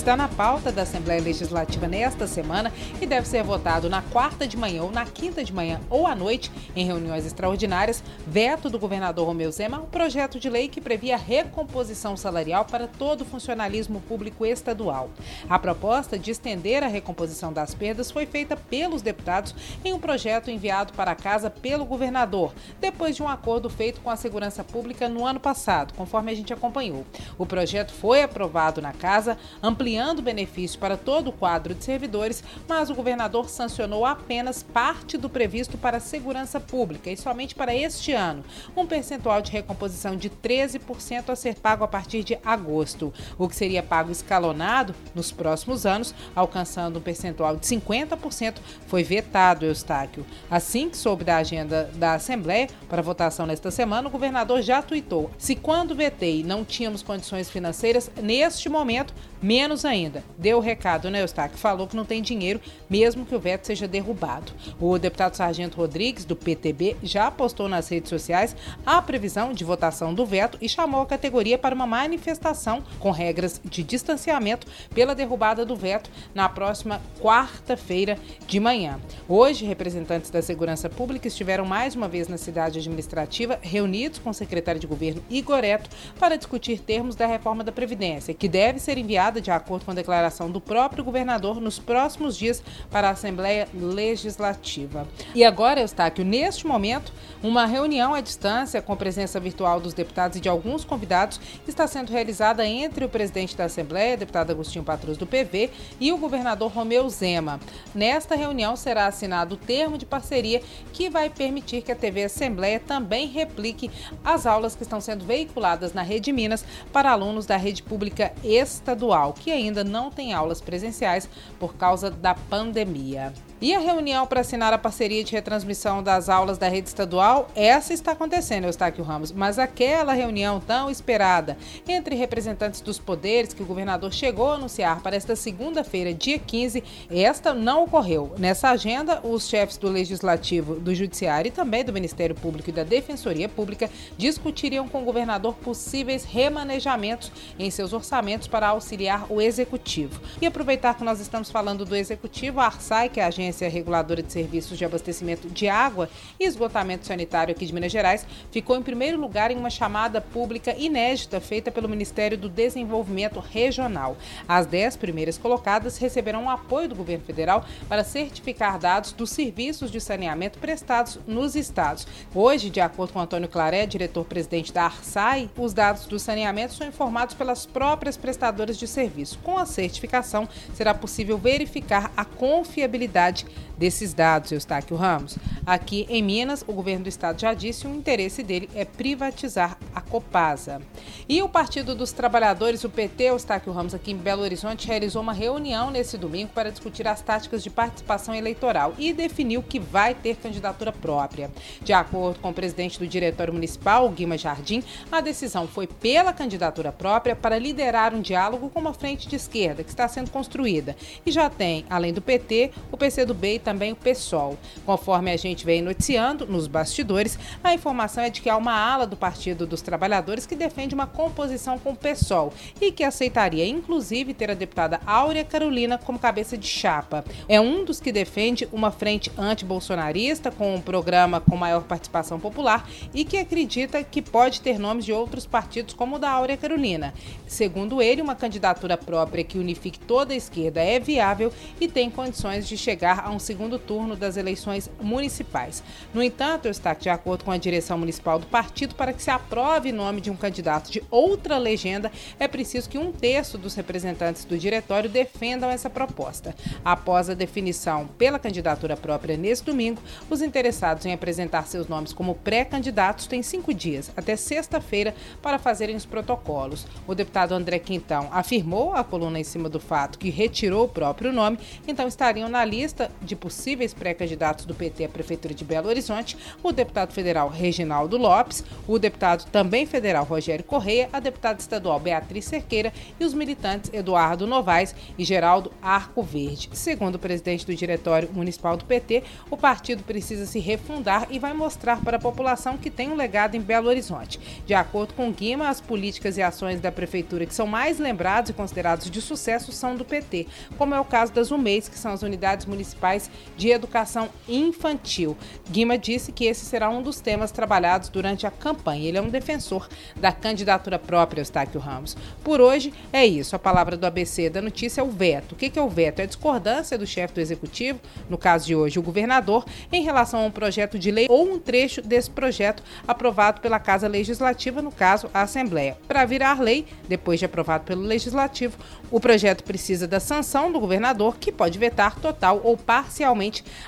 está na pauta da Assembleia Legislativa nesta semana e deve ser votado na quarta de manhã ou na quinta de manhã ou à noite, em reuniões extraordinárias, veto do governador Romeu Zema, um projeto de lei que previa recomposição salarial para todo o funcionalismo público estadual. A proposta de estender a recomposição das perdas foi feita pelos deputados em um projeto enviado para a casa pelo governador, depois de um acordo feito com a segurança pública no ano passado, conforme a gente acompanhou. O projeto foi aprovado na casa, ampliando ampliando o benefício para todo o quadro de servidores, mas o governador sancionou apenas parte do previsto para a segurança pública e somente para este ano, um percentual de recomposição de 13% a ser pago a partir de agosto, o que seria pago escalonado nos próximos anos, alcançando um percentual de 50%, foi vetado, Eustáquio. Assim que soube da agenda da Assembleia para votação nesta semana, o governador já tuitou: se quando vetei não tínhamos condições financeiras, neste momento, menos Menos ainda, deu o recado, né, Eustáquio? Falou que não tem dinheiro, mesmo que o veto seja derrubado. O deputado Sargento Rodrigues, do PTB, já postou nas redes sociais a previsão de votação do veto e chamou a categoria para uma manifestação com regras de distanciamento pela derrubada do veto na próxima quarta-feira de manhã. Hoje, representantes da Segurança Pública estiveram mais uma vez na cidade administrativa, reunidos com o secretário de governo Igoreto para discutir termos da reforma da Previdência, que deve ser enviada de acordo acordo com a declaração do próprio governador, nos próximos dias para a Assembleia Legislativa. E agora, Eustáquio, neste momento, uma reunião à distância com presença virtual dos deputados e de alguns convidados está sendo realizada entre o presidente da Assembleia, deputado Agostinho Patrus do PV, e o governador Romeu Zema. Nesta reunião será assinado o termo de parceria que vai permitir que a TV Assembleia também replique as aulas que estão sendo veiculadas na Rede Minas para alunos da rede pública estadual, que ainda não tem aulas presenciais por causa da pandemia. E a reunião para assinar a parceria de retransmissão das aulas da rede estadual, essa está acontecendo, Eustáquio Ramos, mas aquela reunião tão esperada entre representantes dos poderes que o governador chegou a anunciar para esta segunda-feira, dia 15, esta não ocorreu. Nessa agenda, os chefes do Legislativo, do Judiciário e também do Ministério Público e da Defensoria Pública discutiriam com o governador possíveis remanejamentos em seus orçamentos para auxiliar o Executivo. E aproveitar que nós estamos falando do Executivo, a ARSAI, que é a agência Agência Reguladora de Serviços de Abastecimento de Água e Esgotamento Sanitário aqui de Minas Gerais, ficou em primeiro lugar em uma chamada pública inédita feita pelo Ministério do Desenvolvimento Regional. As dez primeiras colocadas receberão o apoio do governo federal para certificar dados dos serviços de saneamento prestados nos estados. Hoje, de acordo com Antônio Claré, diretor-presidente da ARSAI, os dados do saneamento são informados pelas próprias prestadoras de serviço. Com a certificação, será possível verificar a confiabilidade gente desses dados, Eustáquio Ramos. Aqui em Minas, o governo do estado já disse o interesse dele é privatizar a Copasa. E o Partido dos Trabalhadores, o PT, Eustáquio Ramos, aqui em Belo Horizonte, realizou uma reunião nesse domingo para discutir as táticas de participação eleitoral e definiu que vai ter candidatura própria. De acordo com o presidente do Diretório Municipal, Guima Jardim, a decisão foi pela candidatura própria para liderar um diálogo com uma frente de esquerda que está sendo construída. E já tem, além do PT, o PCdoB e também o PSOL. Conforme a gente vem noticiando nos bastidores, a informação é de que há uma ala do Partido dos Trabalhadores que defende uma composição com o PSOL e que aceitaria, inclusive, ter a deputada Áurea Carolina como cabeça de chapa. É um dos que defende uma frente anti-bolsonarista com um programa com maior participação popular e que acredita que pode ter nomes de outros partidos como o da Áurea Carolina. Segundo ele, uma candidatura própria que unifique toda a esquerda é viável e tem condições de chegar a um segundo turno das eleições municipais. No entanto, está de acordo com a direção municipal do partido, para que se aprove nome de um candidato de outra legenda, é preciso que um terço dos representantes do diretório defendam essa proposta. Após a definição pela candidatura própria neste domingo, os interessados em apresentar seus nomes como pré-candidatos têm cinco dias, até sexta-feira, para fazerem os protocolos. O deputado André Quintão afirmou à coluna em cima do fato que retirou o próprio nome, então estariam na lista de possíveis pré-candidatos do PT à Prefeitura de Belo Horizonte o deputado federal Reginaldo Lopes, o deputado também federal Rogério Correia, a deputada estadual Beatriz Cerqueira e os militantes Eduardo Novaes e Geraldo Arco Verde. Segundo o presidente do Diretório Municipal do PT, o partido precisa se refundar e vai mostrar para a população que tem um legado em Belo Horizonte. De acordo com Guima, as políticas e ações da prefeitura que são mais lembrados e considerados de sucesso são do PT, como é o caso das UMEIs, que são as Unidades Municipais de Educação Infantil. Guima disse que esse será um dos temas trabalhados durante a campanha. Ele é um defensor da candidatura própria, Eustáquio Ramos. Por hoje é isso. A palavra do ABC da notícia é o veto. O que é o veto? É a discordância do chefe do executivo, no caso de hoje o governador, em relação a um projeto de lei ou um trecho desse projeto aprovado pela Casa Legislativa, no caso a Assembleia. Para virar lei, depois de aprovado pelo Legislativo, o projeto precisa da sanção do governador, que pode vetar total ou parcialmente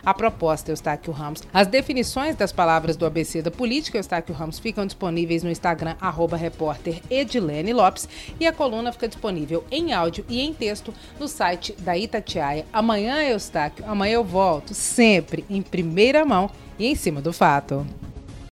a proposta, Eustáquio Ramos. As definições das palavras do ABC da política, Eustáquio Ramos, ficam disponíveis no Instagram, arroba Lopes, e a coluna fica disponível em áudio e em texto no site da Itatiaia. Amanhã, Eustáquio, amanhã eu volto, sempre em primeira mão e em cima do fato.